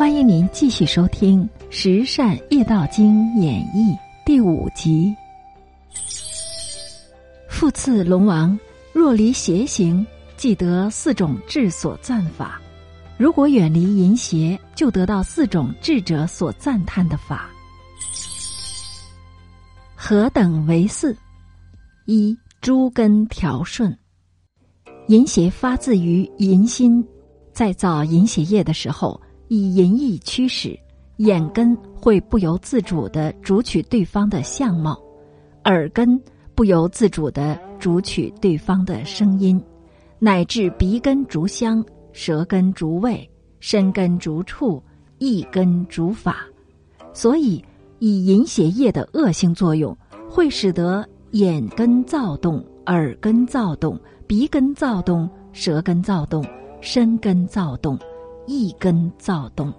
欢迎您继续收听《十善业道经演义》第五集。复次，龙王若离邪行，即得四种智所赞法；如果远离淫邪，就得到四种智者所赞叹的法。何等为四？一诸根调顺。淫邪发自于淫心，在造淫邪业的时候。以淫意驱使，眼根会不由自主的主取对方的相貌，耳根不由自主的主取对方的声音，乃至鼻根逐香，舌根逐味，身根逐触，意根逐法。所以，以淫邪业的恶性作用，会使得眼根躁动，耳根躁动，鼻根躁动，舌根躁动，身根躁动。一根躁动，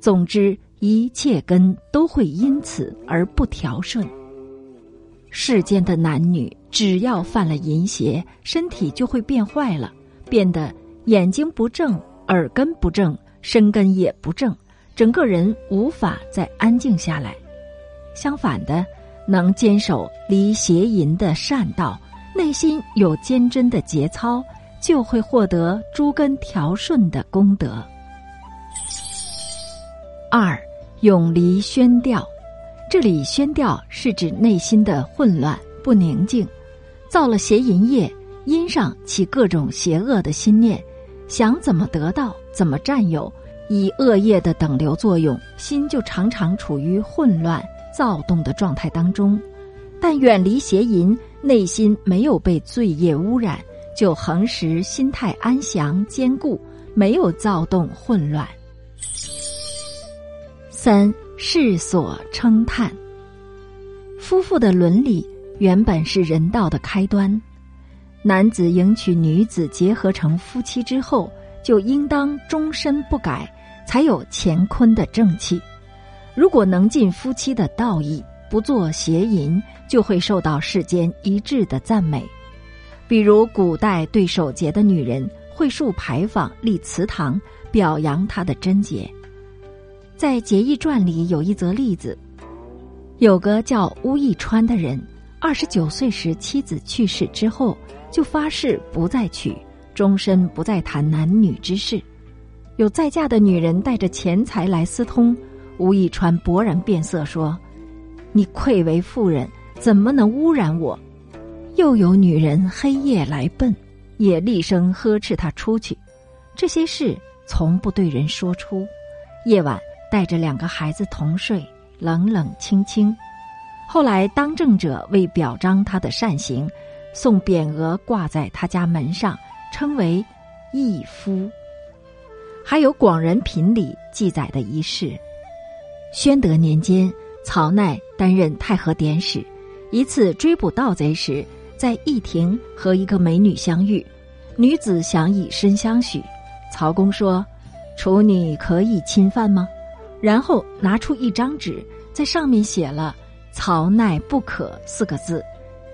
总之一切根都会因此而不调顺。世间的男女只要犯了淫邪，身体就会变坏了，变得眼睛不正，耳根不正，身根也不正，整个人无法再安静下来。相反的，能坚守离邪淫的善道，内心有坚贞的节操，就会获得诸根调顺的功德。二永离宣调，这里宣调是指内心的混乱不宁静，造了邪淫业，因上起各种邪恶的心念，想怎么得到怎么占有，以恶业的等流作用，心就常常处于混乱躁动的状态当中。但远离邪淫，内心没有被罪业污染，就恒时心态安详坚固，没有躁动混乱。三世所称叹，夫妇的伦理原本是人道的开端。男子迎娶女子结合成夫妻之后，就应当终身不改，才有乾坤的正气。如果能尽夫妻的道义，不做邪淫，就会受到世间一致的赞美。比如古代对守节的女人会竖牌坊、立祠堂，表扬她的贞洁。在《节义传》里有一则例子，有个叫乌义川的人，二十九岁时妻子去世之后，就发誓不再娶，终身不再谈男女之事。有再嫁的女人带着钱财来私通，乌义川勃然变色说：“你愧为妇人，怎么能污染我？”又有女人黑夜来奔，也厉声呵斥他出去。这些事从不对人说出，夜晚。带着两个孩子同睡，冷冷清清。后来当政者为表彰他的善行，送匾额挂在他家门上，称为义夫。还有《广人品》里记载的一事：宣德年间，曹鼐担任太和典史，一次追捕盗贼时，在驿亭和一个美女相遇，女子想以身相许，曹公说：“处女可以侵犯吗？”然后拿出一张纸，在上面写了“曹奈不可”四个字，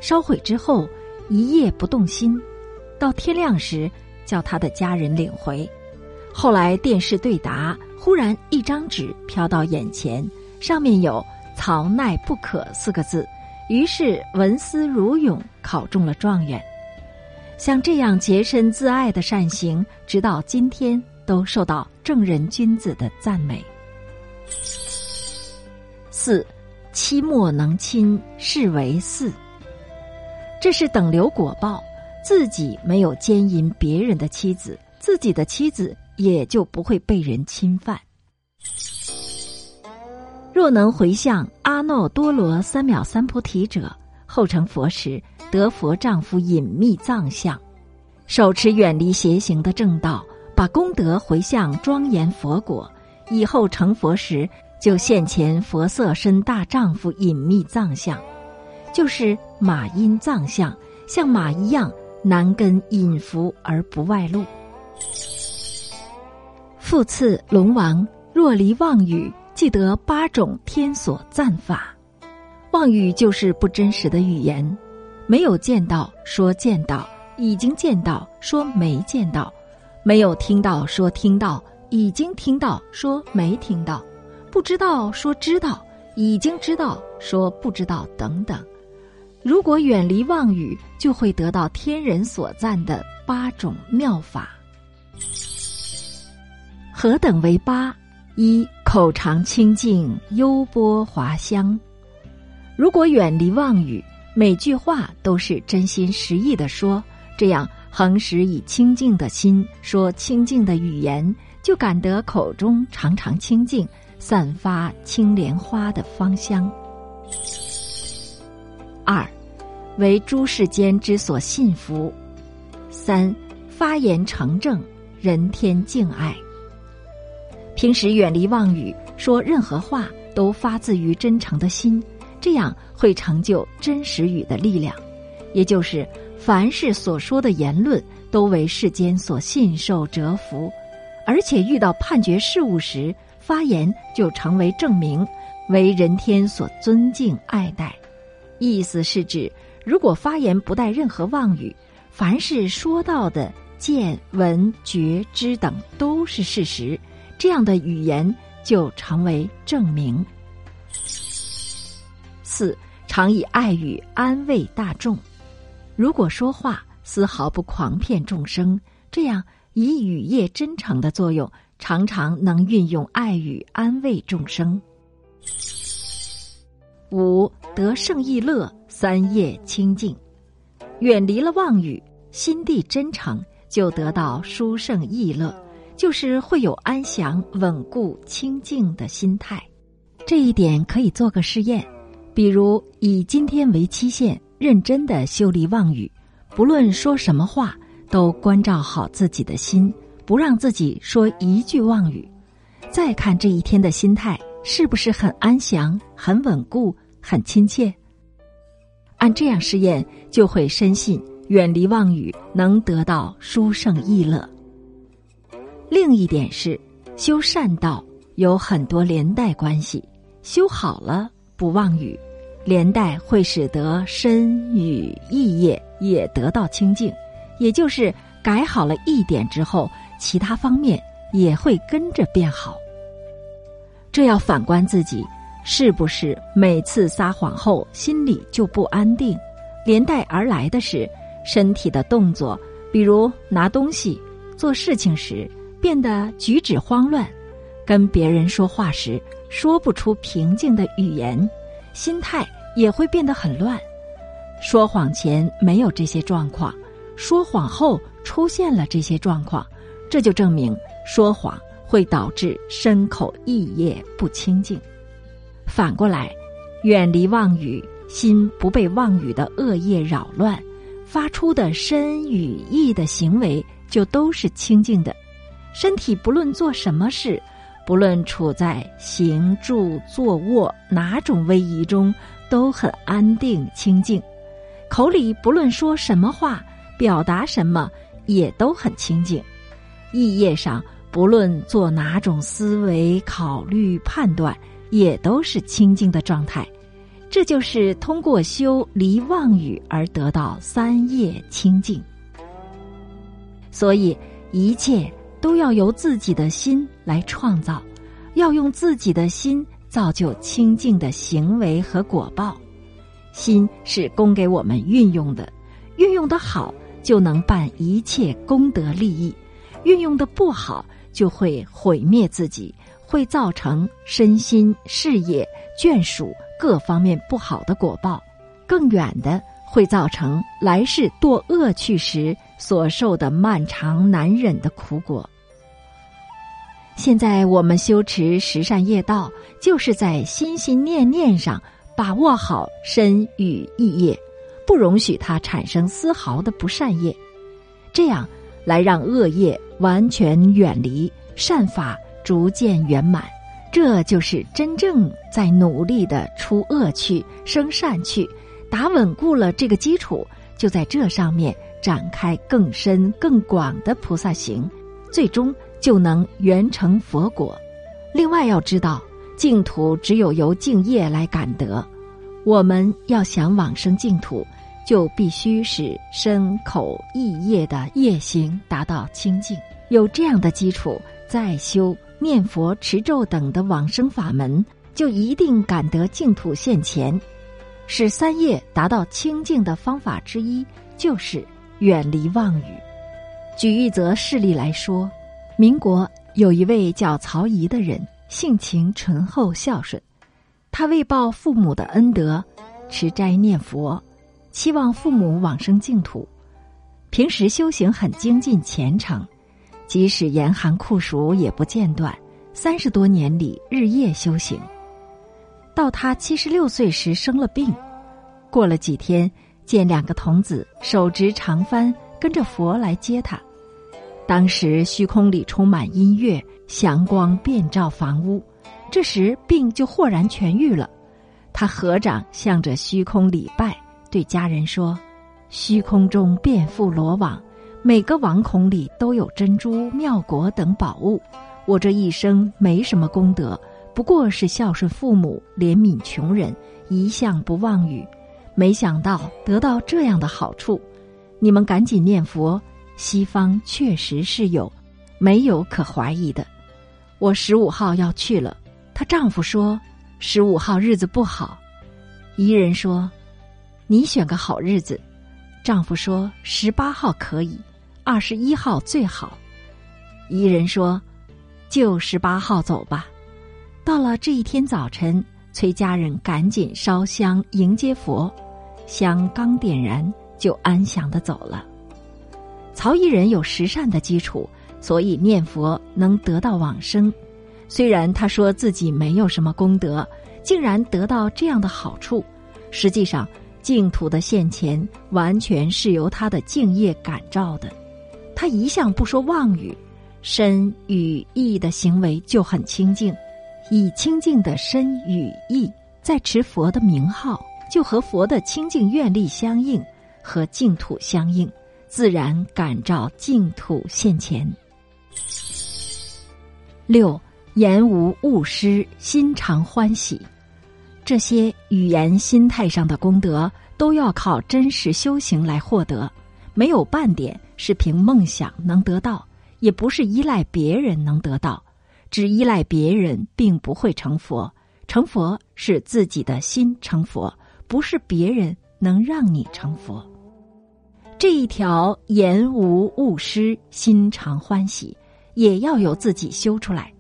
烧毁之后一夜不动心，到天亮时叫他的家人领回。后来电视对答，忽然一张纸飘到眼前，上面有“曹奈不可”四个字，于是文思如涌，考中了状元。像这样洁身自爱的善行，直到今天都受到正人君子的赞美。四，妻莫能亲，是为四。这是等流果报，自己没有奸淫别人的妻子，自己的妻子也就不会被人侵犯。若能回向阿耨多罗三藐三菩提者，后成佛时得佛丈夫隐秘藏相，手持远离邪行的正道，把功德回向庄严佛果。以后成佛时，就现前佛色身大丈夫隐秘藏相，就是马音藏相，像马一样难根隐伏而不外露。复次，龙王若离妄语，即得八种天所赞法。妄语就是不真实的语言，没有见到说见到，已经见到说没见到，没有听到说听到。已经听到说没听到，不知道说知道，已经知道说不知道等等。如果远离妄语，就会得到天人所赞的八种妙法。何等为八？一口常清净，优波华香。如果远离妄语，每句话都是真心实意的说，这样恒时以清净的心说清净的语言，就感得口中常常清净，散发青莲花的芳香。二，为诸世间之所信服。三，发言成正，人天敬爱。平时远离妄语，说任何话都发自于真诚的心。这样会成就真实语的力量，也就是凡是所说的言论都为世间所信受折服，而且遇到判决事物时，发言就成为证明，为人天所尊敬爱戴。意思是指，如果发言不带任何妄语，凡是说到的见闻觉知等都是事实，这样的语言就成为证明。四常以爱语安慰大众，如果说话丝毫不狂骗众生，这样以语业真诚的作用，常常能运用爱语安慰众生。五得胜意乐，三业清净，远离了妄语，心地真诚，就得到殊胜意乐，就是会有安详、稳固、清净的心态。这一点可以做个试验。比如以今天为期限，认真的修离妄语，不论说什么话，都关照好自己的心，不让自己说一句妄语。再看这一天的心态是不是很安详、很稳固、很亲切？按这样试验，就会深信远离妄语能得到殊胜意乐。另一点是，修善道有很多连带关系，修好了不妄语。连带会使得身语意业也得到清净，也就是改好了一点之后，其他方面也会跟着变好。这要反观自己，是不是每次撒谎后心里就不安定？连带而来的是身体的动作，比如拿东西、做事情时变得举止慌乱，跟别人说话时说不出平静的语言，心态。也会变得很乱。说谎前没有这些状况，说谎后出现了这些状况，这就证明说谎会导致身口意业不清净。反过来，远离妄语，心不被妄语的恶业扰乱，发出的身语意的行为就都是清净的。身体不论做什么事，不论处在行住坐卧哪种位移中。都很安定清静，口里不论说什么话，表达什么也都很清静。意业上不论做哪种思维、考虑、判断，也都是清净的状态。这就是通过修离妄语而得到三业清净。所以一切都要由自己的心来创造，要用自己的心。造就清净的行为和果报，心是供给我们运用的，运用的好就能办一切功德利益；运用的不好就会毁灭自己，会造成身心、事业、眷属各方面不好的果报。更远的，会造成来世堕恶趣时所受的漫长难忍的苦果。现在我们修持十善业道，就是在心心念念上把握好身与意业，不容许它产生丝毫的不善业，这样来让恶业完全远离，善法逐渐圆满。这就是真正在努力的出恶趣生善趣，打稳固了这个基础，就在这上面展开更深更广的菩萨行，最终。就能圆成佛果。另外要知道，净土只有由净业来感得。我们要想往生净土，就必须使身口意业的业行达到清净。有这样的基础，再修念佛、持咒等的往生法门，就一定感得净土现前。使三业达到清净的方法之一，就是远离妄语。举一则事例来说，民国有一位叫曹仪的人，性情醇厚孝顺，他为报父母的恩德，持斋念佛，希望父母往生净土。平时修行很精进虔诚，即使严寒酷暑也不间断。三十多年里日夜修行，到他七十六岁时生了病。过了几天，见两个童子手执长幡，跟着佛来接他。当时虚空里充满音乐，祥光遍照房屋。这时病就豁然痊愈了。他合掌向着虚空礼拜，对家人说。虚空中遍覆罗网，每个网孔里都有珍珠、妙果等宝物。我这一生没什么功德，不过是孝顺父母、怜悯穷人，一向不妄语。没想到得到这样的好处，你们赶紧念佛。西方确实是有，没有可怀疑的。我十五号要去了，她丈夫说十五号日子不好。伊人说，你选个好日子。丈夫说：“十八号可以，二十一号最好。”伊人说：“就十八号走吧。”到了这一天早晨，崔家人赶紧烧香迎接佛，香刚点燃，就安详的走了。曹一人有十善的基础，所以念佛能得到往生。虽然他说自己没有什么功德，竟然得到这样的好处，实际上。净土的现前，完全是由他的敬业感召的。他一向不说妄语，身与意的行为就很清净。以清净的身与意，在持佛的名号，就和佛的清净愿力相应，和净土相应，自然感召净土现前。六言无误失，心常欢喜。这些语言、心态上的功德，都要靠真实修行来获得，没有半点是凭梦想能得到，也不是依赖别人能得到。只依赖别人，并不会成佛。成佛是自己的心成佛，不是别人能让你成佛。这一条言无误失，心常欢喜，也要有自己修出来。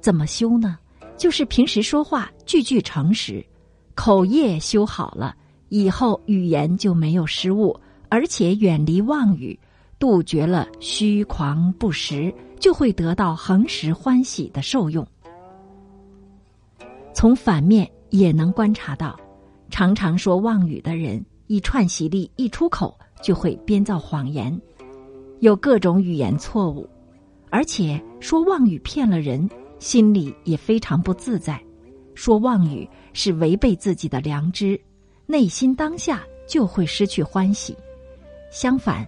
怎么修呢？就是平时说话句句诚实，口业修好了，以后语言就没有失误，而且远离妄语，杜绝了虚狂不实，就会得到恒时欢喜的受用。从反面也能观察到，常常说妄语的人，一串习力一出口，就会编造谎言，有各种语言错误，而且说妄语骗了人。心里也非常不自在，说妄语是违背自己的良知，内心当下就会失去欢喜。相反，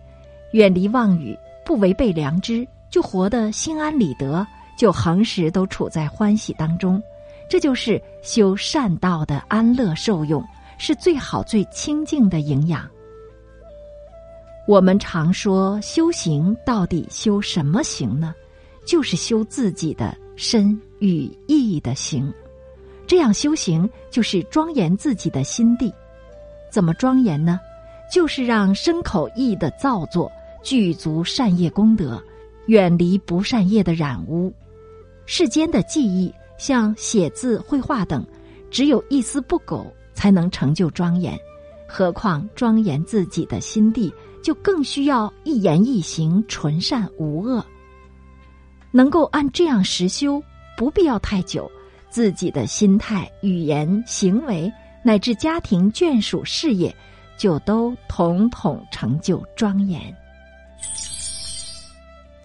远离妄语，不违背良知，就活得心安理得，就恒时都处在欢喜当中。这就是修善道的安乐受用，是最好最清净的营养。我们常说修行到底修什么行呢？就是修自己的。身与意的行，这样修行就是庄严自己的心地。怎么庄严呢？就是让身口意的造作具足善业功德，远离不善业的染污。世间的技艺，像写字、绘画等，只有一丝不苟，才能成就庄严。何况庄严自己的心地，就更需要一言一行纯善无恶。能够按这样实修，不必要太久，自己的心态、语言、行为，乃至家庭、眷属、事业，就都统统成就庄严。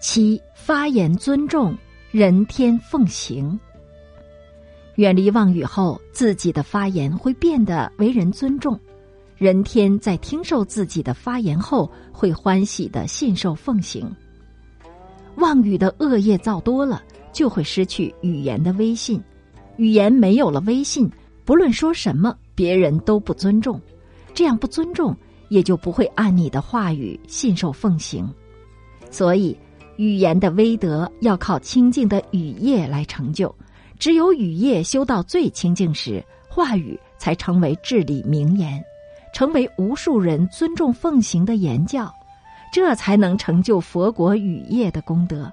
七发言尊重，人天奉行。远离妄语后，自己的发言会变得为人尊重，人天在听受自己的发言后，会欢喜的信受奉行。妄语的恶业造多了，就会失去语言的威信。语言没有了威信，不论说什么，别人都不尊重。这样不尊重，也就不会按你的话语信受奉行。所以，语言的威德要靠清净的语业来成就，只有语业修到最清净时，话语才成为至理名言，成为无数人尊重奉行的言教，这才能成就佛国语业的功德。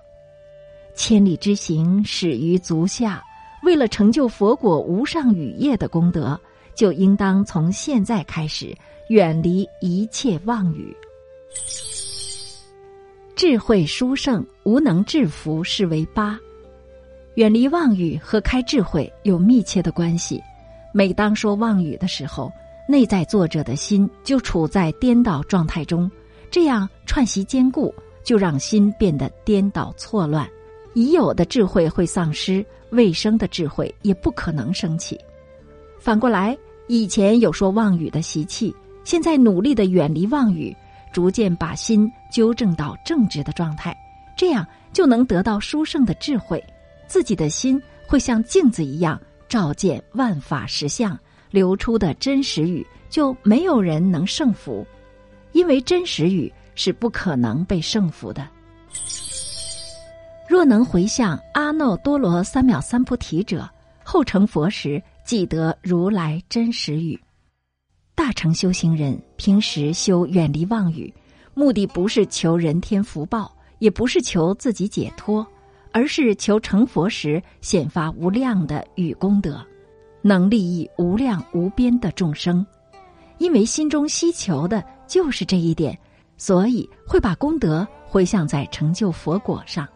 千里之行，始于足下。为了成就佛果无上语业的功德，就应当从现在开始远离一切妄语。智慧殊胜，无能制服，是为八。远离妄语和开智慧有密切的关系。每当说妄语的时候，内在作者的心就处在颠倒状态中，这样串习坚固，就让心变得颠倒错乱，已有的智慧会丧失。未生的智慧也不可能升起。反过来，以前有说妄语的习气，现在努力的远离妄语，逐渐把心纠正到正直的状态，这样就能得到殊胜的智慧。自己的心会像镜子一样照见万法实相，流出的真实语就没有人能胜服，因为真实语是不可能被胜服的。若能回向阿耨多罗三藐三菩提者，后成佛时，即得如来真实语。大乘修行人平时修远离妄语，目的不是求人天福报，也不是求自己解脱，而是求成佛时显发无量的语功德，能利益无量无边的众生。因为心中希求的就是这一点，所以会把功德回向在成就佛果上。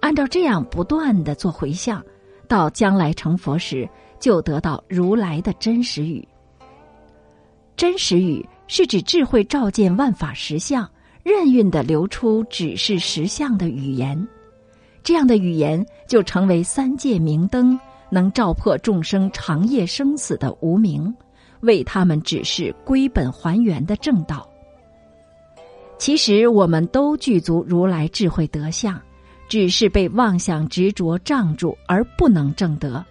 按照这样不断的做回向，到将来成佛时，就得到如来的真实语。真实语是指智慧照见万法实相，任运的流出指示实相的语言。这样的语言就成为三界明灯，能照破众生长夜生死的无明，为他们指示归本还原的正道。其实我们都具足如来智慧德相。只是被妄想执着障住而不能证得。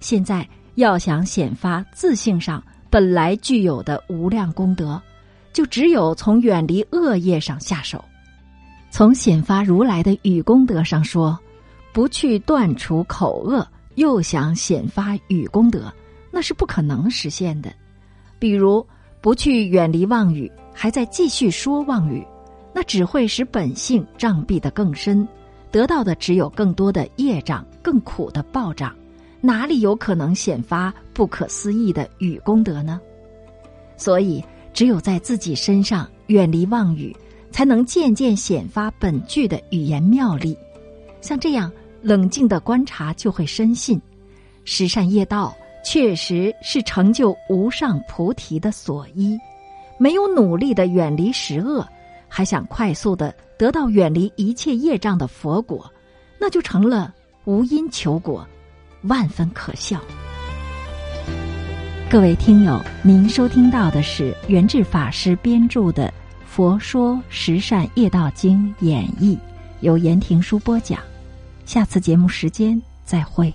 现在要想显发自性上本来具有的无量功德，就只有从远离恶业上下手。从显发如来的语功德上说，不去断除口恶，又想显发语功德，那是不可能实现的。比如不去远离妄语，还在继续说妄语，那只会使本性障蔽的更深。得到的只有更多的业障，更苦的报障，哪里有可能显发不可思议的语功德呢？所以，只有在自己身上远离妄语，才能渐渐显发本具的语言妙力。像这样冷静的观察，就会深信，十善业道确实是成就无上菩提的所依。没有努力的远离十恶，还想快速的。得到远离一切业障的佛果，那就成了无因求果，万分可笑。各位听友，您收听到的是圆智法师编著的《佛说十善业道经》演绎，由严庭书播讲。下次节目时间再会。